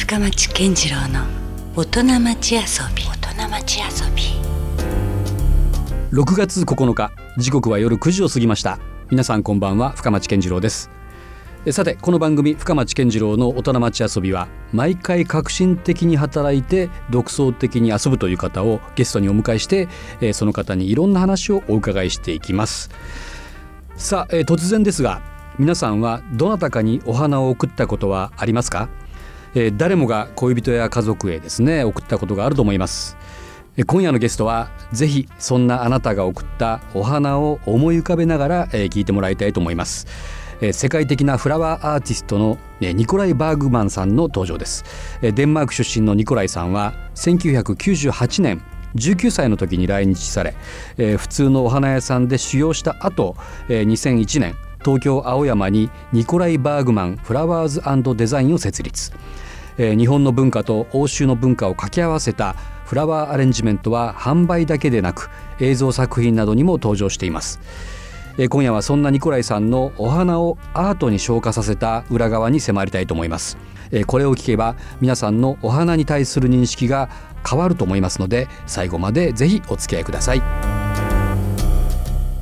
深町健次郎の大人町遊び。大人町遊び。6月9日時刻は夜9時を過ぎました。皆さんこんばんは深町健次郎です。さてこの番組深町健次郎の大人町遊びは毎回革新的に働いて独創的に遊ぶという方をゲストにお迎えしてその方にいろんな話をお伺いしていきます。さあ、突然ですが皆さんはどなたかにお花を贈ったことはありますか、えー誰もが恋人や家族へですね贈ったことがあると思います。えー今夜のゲストはぜひそんなあなたが贈ったお花を思い浮かべながらえー聞いてもらいたいと思います。えー世界的なフラワーアーティストのえーニコライ・バーグマンさんの登場です。えーデンマーク出身のニコライさんは1998年19歳の時に来日され、えー普通のお花屋さんで修行した後、えー2001年東京青山にニコライ・バーグマンフラワーズデザインを設立。えー日本の文化と欧州の文化を掛け合わせたフラワーアレンジメントは販売だけでなく映像作品などにも登場しています。えー今夜はそんなニコライさんのお花をアートに昇華させた裏側に迫りたいと思います。えーこれを聞けば皆さんのお花に対する認識が変わると思いますので最後までぜひお付き合いください。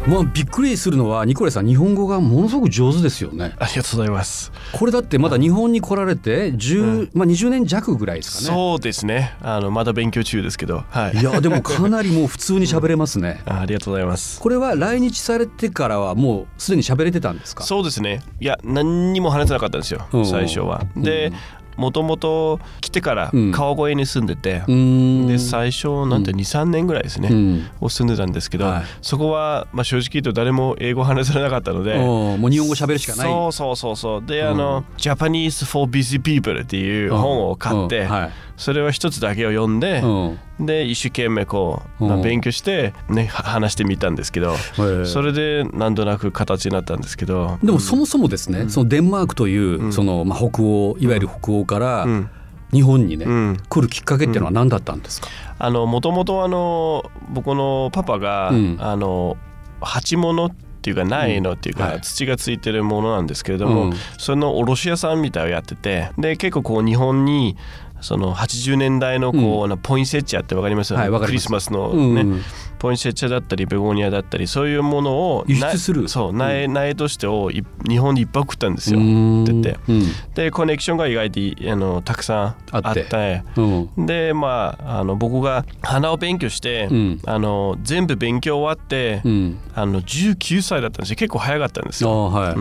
まあびっくりするのはニコライさん日本語がものすごく上手ですよねありがとうございます。これだってまだ日本に来られて10、まあ20年弱ぐらいですかねそうですね。あのまだ勉強中ですけど、はい。いやでもかなりもう普通に喋れますね。あ ありがとうございます。これは来日されてからはもうすでに喋れてたんですか？そうですね。いや何にも話せなかったんですようん。最初は。で、もともと来てからうん川越に住んでて、うーん。で最初なんて2、3年ぐらいですね。うん。を住んでたんですけど、はいそこはまあ正直言うと誰も英語話せなかったので。もう日本語喋るしかない。そうそうそうそうで、うんあの「Japanese for Busy People」っていう本を買って、うんはい。それは一つだけを読んで、うん。で一生懸命こう、まあうん。勉強して、ね、は話してみたんですけど、え。それでなんとなく形になったんですけどでもそもそもですね、そのデンマークという、うん。そのまあ北欧いわゆる北欧からうん。日本にね、うん。来るきっかけっていうのは何だったんですか？あのもともとあの僕のパパが、うん。あの鉢物っていうか苗のっていうか、はい。土がついてるものなんですけれども、うん。その卸屋さんみたいをやっててで結構こう日本にその80年代のこう、なポインセッチャーってわかりますよね、はいわかクリスマスのうんね、ポインセッチャーだったりベゴニアだったりそういうものを輸出する。なそう苗,、苗としてをい日本にいっぱい送ったんですよ。うん。って言ってうんでコネクションが意外とあのたくさんああってうん。でまああの僕が花を勉強して、うん。あの全部勉強終わって、うん。あの19歳だったんですよ。結構早かったんですあよ。あはい。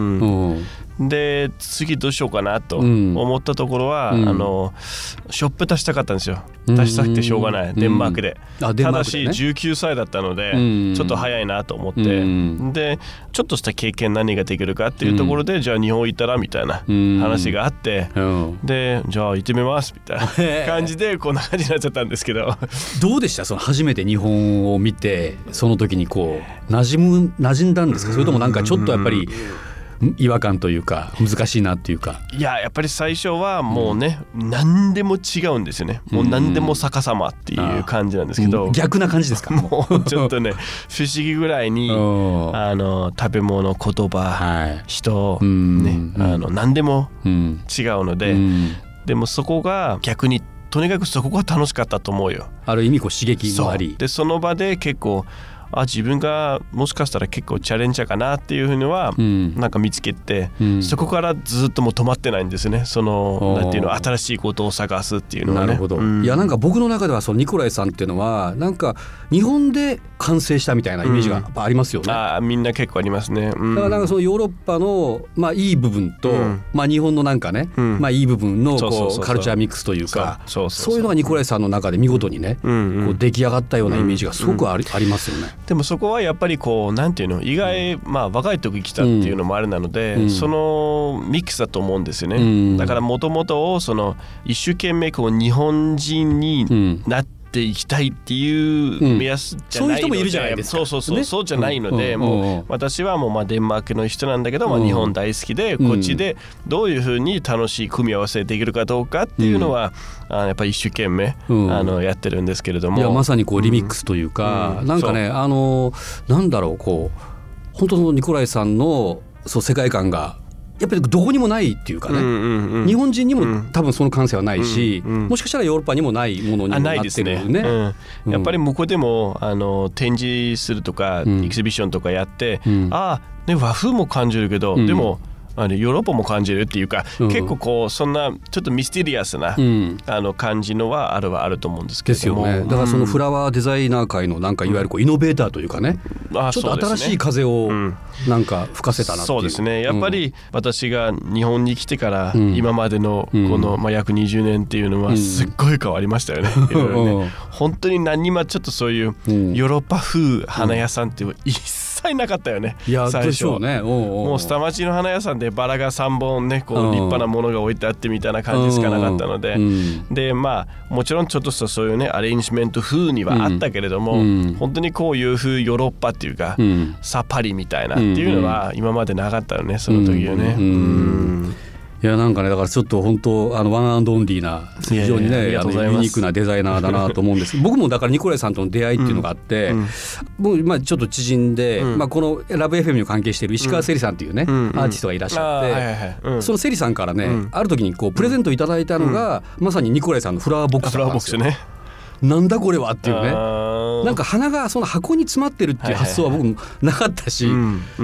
うんうんで次どうしようかなとうん。思ったところは、うん。あのショップ出したかったんですよ。うん。出したくてしょうがない、うん。デンマークで。あデンただしマークでね。19歳だったので、うん。ちょっと早いなと思って、うん。でちょっとした経験何ができるかっていうところで、じゃあ日本行ったらみたいなうん。話があって、うん。でじゃあ行ってみますみたいな感じで こんな感じになっちゃったんですけど。どうでした？その初めて日本を見てその時にこう馴染む馴染んだんですか？それともなんかちょっとやっぱり違和感というか難しいなっていうか。いややっぱり最初はもうね、何でも違うんですよね。もう何でも逆さまっていう感じなんですけど、逆な感じですか？もうちょっとね不思議ぐらいに うんあの食べ物言葉、はい。人、うんねうん。あの何でもうん違うので、うん。でもそこが逆にとにかくそこが楽しかったと思うよ。ある意味こう刺激もあり。でその場で結構あ自分がもしかしたら結構チャレンジャーかなっていうふうには、うん。なんか見つけて、うん。そこからずっともう止まってないんですね。そのなんていうの新しいことを探すっていうのはね。なるほど、うん。いやなんか僕の中ではそのニコライさんっていうのはなんか日本で完成したみたいなイメージがやっぱありますよね、あーみんな結構ありますね、うん。だからなんかそのヨーロッパのまあいい部分と、うん。まあ日本のなんかね、うん。まあいい部分のこうカルチャーミックスというかそうそうそうそう。いうのがニコライさんの中で見事にね、うんうん。こう出来上がったようなイメージがすごくあり,、ありますよね。でもそこはやっぱりこうなんていうの意外、まあ若い時来たっていうのもあれなので、うん。そのミックスだと思うんですよね、うん。だからもともとその一生懸命こう日本人にうん。なっていきたいっていう目安じゃないので、そういう人もいるじゃないですか。そうそうそう、ね。そうじゃないので、うん。もう、うん私はもうまあデンマークの人なんだけど、まあ、うん。日本大好きで、うん。こっちでどういうふうに楽しい組み合わせできるかどうかっていうのは、あのやっぱり一生懸命、うん。あのやってるんですけれども。いやまさにこうリミックスというか、うん。なんかねあのなんだろうこう本当のニコライさんのそう世界観がやっぱりどこにもないっていうかね、うんうんうん。日本人にもうん。多分その感性はないし、うんうんもしかしたらヨーロッパにもないものにもあなっないですね。てるよね。うん、やっぱり向こうでもあの展示するとか、うん。エキシビションとかやって、うん。あね和風も感じるけど、うん。でもあのヨーロッパも感じるっていうか、うん。結構こうそんなちょっとミステリアスな、うん。あの感じのはあるはあると思うんですけですよね。だからそのフララワーデザイナー界のなんかいわゆるこうイノベーターというかね、あちょっと新しい風をうん。なんか吹かせたなそうですね。やっぱり私が日本に来てからうん。今までのこの、まあ、約20年っていうのうん。はすっごい変わりましたよね。ね。本当に何にもちょっとそういううん。ヨーロッパ風花屋さんって一切なかったよね。いや最初ね。もう下町の花屋さんでバラが3本ねこう立派なものが置いてあってみたいな感じしかなかったので、うん。でまあもちろんちょっとしたそういうねアレンジメント風にはあったけれども、うん。本当にこういう風ヨーロッパっていうか、うん。サパリみたいなっていうのは今までなかったよねその時はね。うん。うんいやなんかねだからちょっと本当あの one and only な非常にねユニークなデザイナーだなと思うんです。僕もだからニコライさんとの出会いっていうのがあって、うん。僕まあちょっと知人で、うん。まあ、このラブ FM に関係している石川せりさんっていうね、うん。アーティストがいらっしゃって、はいはいはい。うん。そのセリさんからね、うん。ある時にこうプレゼントいただいたのが、まさにニコライさんのフラワーボックスフラワーボックスね。なんだこれはっていうね。なんか花がその箱に詰まってるっていう発想は僕もなかったし、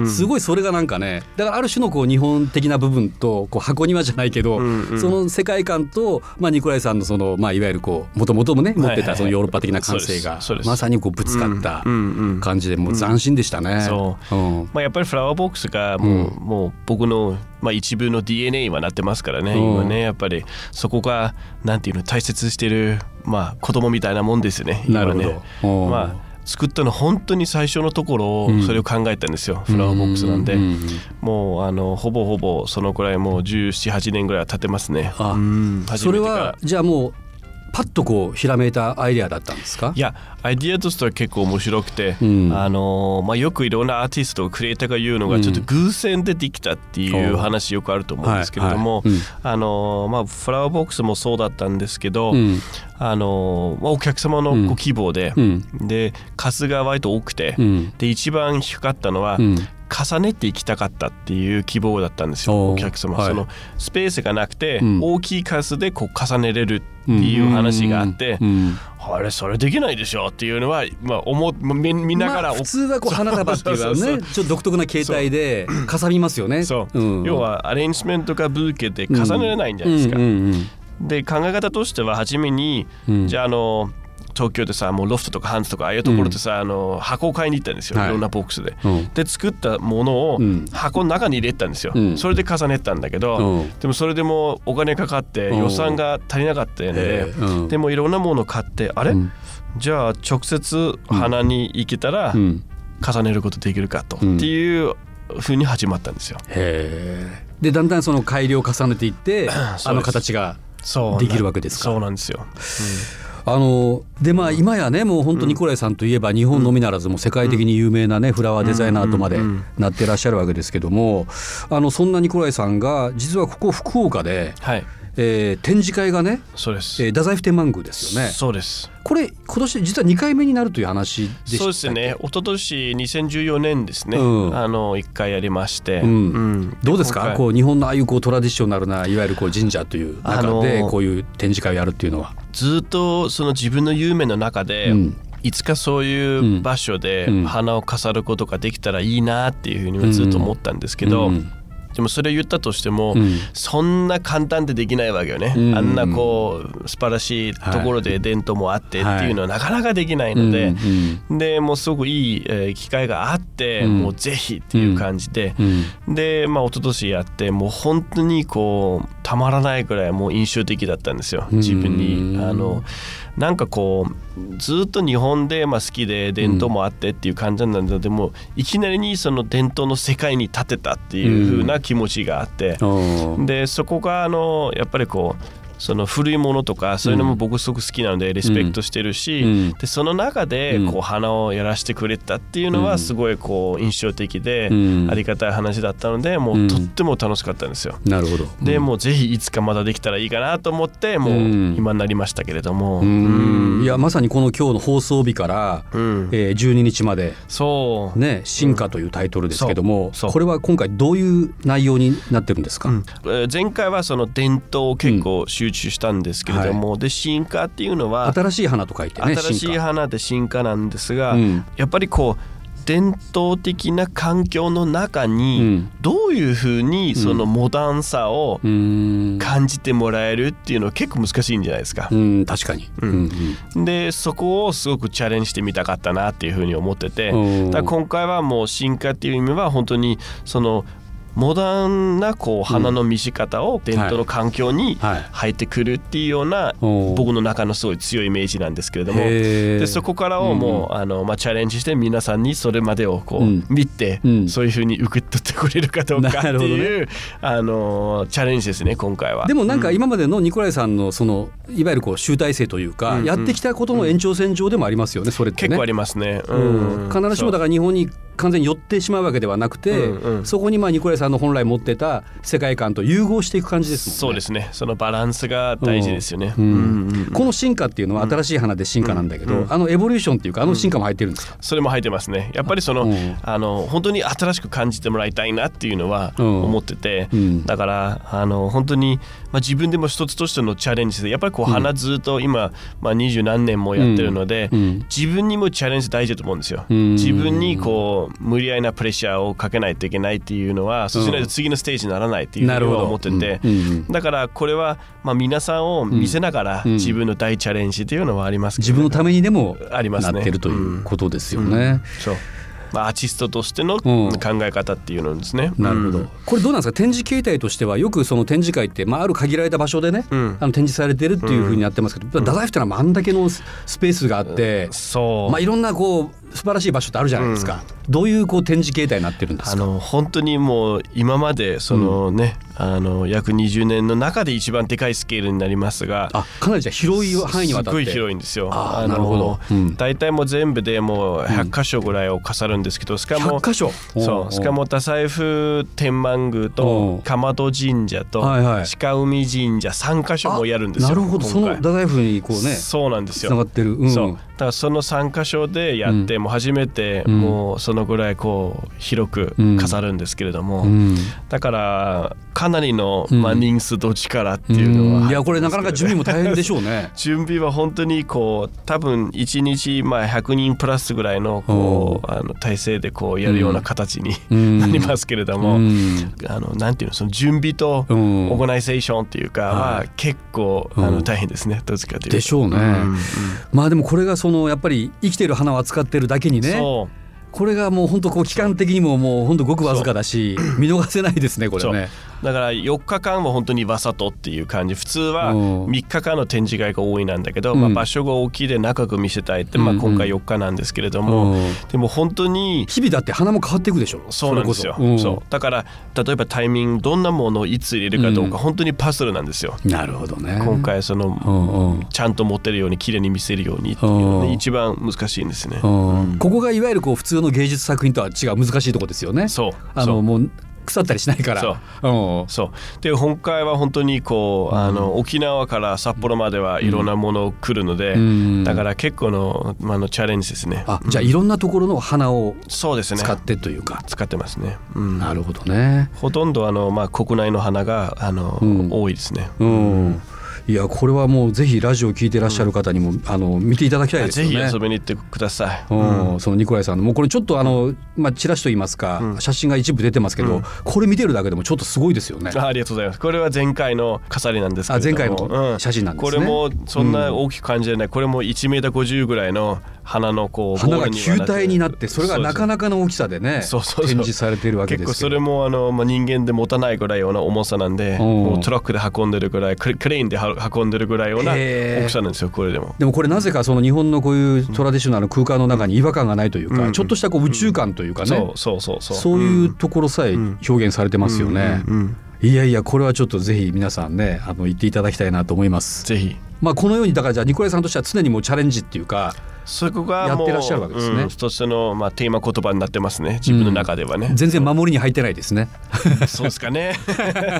すごいそれがなんかねだからある種のこう日本的な部分とこう箱庭じゃないけど、うんうん。その世界観と、まあ、ニコライさんのその、まあ、いわゆるこうもともともね持ってたそのヨーロッパ的な感性がまさにこうぶつかった感じでもう斬新でしたね。そう。うん。まあ、やっぱりフラワーボックスがもう,、もう僕の、まあ、一部の DNA はなってますからね、うん。今ねやっぱりそこがなんていうの大切してる、まあ、子供みたいなもんですよね今ね。うんまあ作ったの本当に最初のところうん。をそれを考えたんですよ、フラワーボックスなんで、ううんもうあのほぼほぼそのくらいもう1718年ぐらいは経ってますね。あうん。初それはじゃあもうパッとこうひらめいたアイデアだったんですか？いやアイディアとしては結構面白くて、うん。あのまあ、よくいろんなアーティストクリエイターが言うのがうんちょっと偶然でできたっていう話よくあると思うんですけれども、フラワーボックスもそうだったんですけど、うん。あのまあ、お客様のご希望で、うん。で数が割と多くて、うん。で一番低かったのは、うん重ねていきたかったっていう希望だったんですよお客様、はい。そのスペースがなくて、うん。大きい数でこう重ねれるっていう話があって、うん。うん。あれそれできないでしょっていうのは、まあ、思う見見ながら、まあ、普通はこう花束っていうのは そうそうねちょっと独特な形態でかさみますよね。そう、ん。要はアレンジメントかブーケで重ねれないんじゃないですか。で考え方としては初めに、うん。じゃああの東京でさもうロフトとかハンズとかああいうところでさ、あの箱を買いに行ったんですよ、はい。い、ろんなボックスで。うん。で作ったものをうん。箱の中に入れたんですよ、うん。それで重ねたんだけど、うん。でもそれでもお金かかってうん。予算が足りなかったので、ええうん。でもいろんなものを買ってあれ、うん。じゃあ直接花に行けたらうん。重ねることできるかと、うん。っていうふうに始まったんですよ。へえ。でだんだんその改良を重ねていって あの形ができるわけですか？そうなんですよ。あのでまあ今やねもう本当ニコライさんといえば日本のみならずもう世界的に有名なねフラワーデザイナーとまでなってらっしゃるわけですけどもあのそんなニコライさんが実はここ福岡で、はい、えー展示会がね、そうです。えー、太宰府天満宮ですよね。そうです。これ今年実は2回目になるという話でしたそうですね。一昨年2014年ですね。うん。あの一回やりまして、うん。どうですか？こう日本のああいうこうトラディショナルないわゆるこう神社という中であのーこういう展示会をやるっていうのは。ずっとその自分の夢の中で、うん。いつかそういう場所でうん。花を飾ることができたらいいなっていうふうにはずっと思ったんですけど、うんでもそれを言ったとしても、うん。そんな簡単でできないわけよね、うん。あんなこう素晴らしいところで伝統もあってっていうのはなかなかできないので、うんでもうすごくいい、えー機会があって、うん。もうぜひっていう感じで、うん。でまあ一昨年やってもう本当にこうたまらないくらいもう印象的だったんですよ。自分に。うんあのなんかこうずっと日本でまあ好きで伝統もあってっていう感じなんだけど、でもいきなりにその伝統の世界に立てたっていう風な気持ちがあって、うん。でそこがあのやっぱりこうその古いものとかそういうのも僕すごく好きなのでリスペクトしてるし、うん。でその中でこう花をやらせてくれたっていうのはすごいこう印象的でうん。ありがたい話だったのでもうとっても楽しかったんですよ。なるほど。でもうぜひいつかまだできたらいいかなと思ってもううん。今になりましたけれども、うん。いやまさにこの今日の放送日から、うん。えー12日までそう、ね「進化」というタイトルですけども、そうそう。これは今回どういう内容になってるんですか、うん。えー前回はその伝統を結構集中したんですけれども、で進化っていうのは新しい花と書いてね新しい花で進化なんですが、うん。やっぱりこう伝統的な環境の中うにん。どういうふうにそのモダンさを感じてもらえるっていうのは結構難しいんじゃないですか。う。ん確かに、うん。うんでそこをすごくチャレンジしてみたかったなっていうふうに思っててうんだ今回はもう進化っていう意味は本当にそのモダンなこう花の見せ方を伝統の環境にはい。入ってくるっていうような僕の中のすごい強いイメージなんですけれども。でそこからをもう、あのまあ、チャレンジして皆さんにそれまでをこう、うん。見て、うん。そういうふうに受け取ってくれるかどうかっていう、あのチャレンジですね今回は。でもなんか今までのニコライさんのそのいわゆるこう集大成というか、やってきたことの延長線上でもありますよねそれってね。結構ありますね。うん。必ずしもだから日本に完全に寄ってしまうわけではなくて、うんうん。そこにまあニコライさんの本来持ってた世界観と融合していく感じですね。そうですね。そのバランスが大事ですよね。うん。うんうんこの進化っていうのは新しい花で進化なんだけど、うん。あのエボリューションっていうかあの進化も入ってるんですか、それも入ってますね。やっぱりその、うん。あの本当に新しく感じてもらいたいなっていうのはうん。思ってて、うん。だからあの本当に、まあ、自分でも一つとしてのチャレンジでやっぱりこう花ずっと今、まあ、二十何年もやってるので、うん。自分にもチャレンジ大事だと思うんですよ。うん。自分にこう無理やりなプレッシャーをかけないといけないっていうのはそうしないと次のステージにならないっていうふうに思ってて、うんうんだからこれは、まあ、皆さんを見せながらうん。自分の大チャレンジっていうのはありますけど自分のためにでもありますねなってるということですようん。ね。そう。まあ、アーティストとしてのうん。考え方っていうのですね。なるほど、うん。これどうなんですか？展示形態としてはよくその展示会って、まあ、ある限られた場所でね、うん。あの展示されてるっていうふうにやってますけど、太宰府ってのはあんだけのススペースがあって、そう、まあ、いろんなこう素晴らしい場所ってあるじゃないですか、どういうこう展示形態になってるんですあかの本当にもう今までそのね、あの約20年の中で一番でかいスケールになりますがあかなりじゃあ広い範囲にわたって。すごい広いんですよ。のあーなるほど。うん。大体もう全部でもう100箇所ぐらいを飾るんですけど、しかも100箇所？そうしかも太宰府天満宮おとう。蒲戸神社と鹿海神社3箇所もやるんですよ。なるほど。その太宰府にこうねそうなんですつながよ。ってる、うん、そう。だからその3箇所でやって、もう初めてうん。もうそのぐらいこう広く飾るんですけれども、うん。だからかなりの、うん。まあ、人数と力っていうのは、うん。いやこれなかなか準備も大変でしょうね。準備は本当にこう多分1日まあ100人プラスぐらいのこうあの体制でこうやるような形にうん。なりますけれども、うん。あのなんていうのその準備とうん。オーガナイゼーションっていうかははい結構あうん。の大変ですねどっちかというと。でしょうね、んまあでもこれがそのやっぱり生きてる花を扱ってるだけにね。これがもう本当こう期間的にももう本当ごくわずかだし見逃せないですねこれね。だから4日間は本当にわさとっていう感じ。普通はうん。3日間の展示会が多いなんだけど、うん。まあ、場所が大きいで長く見せたいって、まあ、うん。うん今回4日なんですけれども、うん。でも本当に日々だって花も変わっていくでしょ。そうなんですよ。それこそう。だから例えばタイミングどんなものをいつ入れるかどうか、うん。本当にパズルなんですよ。なるほどね。今回その、うんうん。ちゃんと持ってるように綺麗に見せるようにっていうのうん。で一番難しいんですね。うん。ここがいわゆるこう普通の芸術作品とは違う難しいところですよね。そう。そう。あのもう腐ったりしないから。そううんそうで今回は本当にこう、あの沖縄から札幌まではいろんなものを来るので、うんだから結構の,、まあ、あのチャレンジですね。あじゃあいろんなところの花をそうですね使ってというか。使ってますね。うんなるほどね。ほとんどあの、まあ、国内の花があの、うん多いですね。うん。いやこれはもうぜひラジオを聞いてらっしゃる方にも、あの見ていただきたいですね。ひ遊びに行ってください。うん。そのニコライさんのもうこれちょっとあの、まあ、チラシと言いますか、うん。写真が一部出てますけど、うん。これ見てるだけでもちょっとすごいですよね。あありがとうございます。これは前回の飾りなんですけれど前回の写真なんですね。これもそんな大きく感じない、これも1メーター50ぐらいの花のこう花が球体になってそれがなかなかの大きさでねそうそうそう。展示されているわけです結構それもあの、まあ、人間で持たないぐらいような重さなんで、うん。もうトラックで運んでるぐらいクレーンでは運んでるぐらいような大きさなんですよこれでも。でもこれなぜかその日本のこういうトラディショナルな空間の中に違和感がないというか、うんちょっとしたこう宇宙感というかね、そうそうそうそう。そういうところさえ表現されてますよね。いやいやこれはちょっとぜひ皆さんねあの言っていただきたいなと思います。ぜひ。まあこのようにだからじゃあニコライさんとしては常にもうチャレンジっていうかそこがやってらっしゃるわけですね。うん一つの、まあ、テーマ言葉になってますね。自分の中ではね、全然守りに入ってないですね。そうですかね。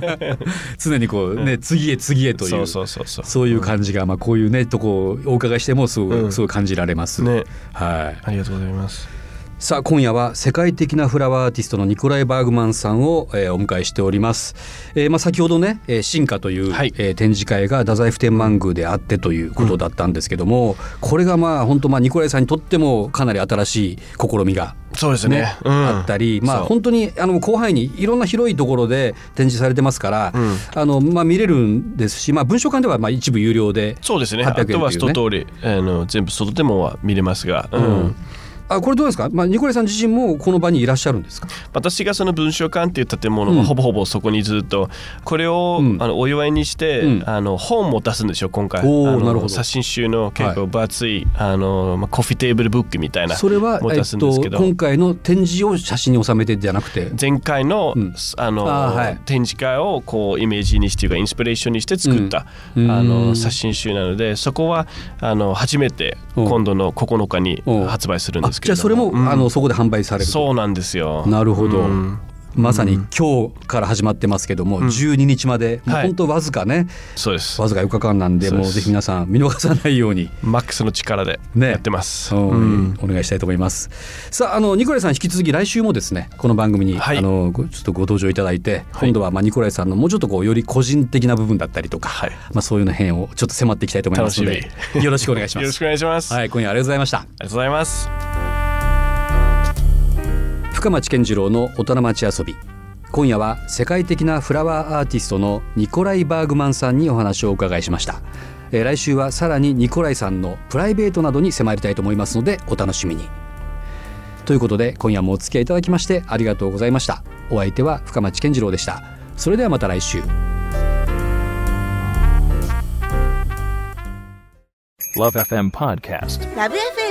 常にこうね次へ次へというそうそうそうそう。そういう感じがまあこういうねとこをお伺いしてもすごうん。いすごい感じられます。ね。はい。ありがとうございますさあ今夜は世界的なフラワーアーティストのニコライ・バーグマンさんを、えーお迎えしております、えーまあ、先ほどね「えー進化」という、はい。えー展示会が太宰府天満宮であってということだったんですけども、これがまあ本当まあニコライさんにとってもかなり新しい試みがそうですね。ね、うん。あったり、まあ、本当にあの広範囲にいろんな広いところで展示されてますから、うん。あのまあ、見れるんですし、まあ、文書館ではまあ一部有料でそうですね。800あとは円というね。一通りあの全部外でもは見れますが、うん。うんあこれどうですか、まあ、ニコライさん自身もこの場にいらっしゃるんですか？私がその文書館っていう建物うん。がほぼほぼそこにずっとこれを、うん。あのお祝いにして、うん。あの本も出すんですよ今回。あのおーなるほど。写真集の結構分厚い、あのまあ、コフィテーブルブックみたいなそれは、も出えっと、すんですけど、今回の展示を写真に収めてじゃなくて？前回の,、うん。あのはい。展示会をこうイメージにしていうかインスピレーションにして作った、うん。あうん。の写真集なのでそこはあの初めてう。ん今度の9日にう。ん発売するんあですけれどじゃあそれも、うん。あのそこで販売されると。そうなんですよ。なるほど。うん。まさに今日から始まってますけども、うん。12日まで、もうはい。本当わずかね。そうです。わずか4日間なんでもうぜひ皆さん見逃さないように、マックスの力でね。やってます、うんうん。お願いしたいと思います。さああのニコライさん引き続き来週もですねこの番組に、はい。あのごちょっとご登場いただいて、今度はまあニコライさんのもうちょっとこうより個人的な部分だったりとか、はい。まあ、そういうの辺をちょっと迫っていきたいと思いますので楽よろしくお願いします。よろしくお願いします、はい今夜ありがとうございました。ありがとうございます深町健次郎の大人町遊び。今夜は世界的なフラワーアーティストのニコライ・バーグマンさんにお話をお伺いしました、えー来週はさらにニコライさんのプライベートなどに迫りたいと思いますのでお楽しみに。ということで今夜もお付き合いいただきましてありがとうございました。お相手は深町健次郎でした。それではまた来週。Love FM Podcast. ラ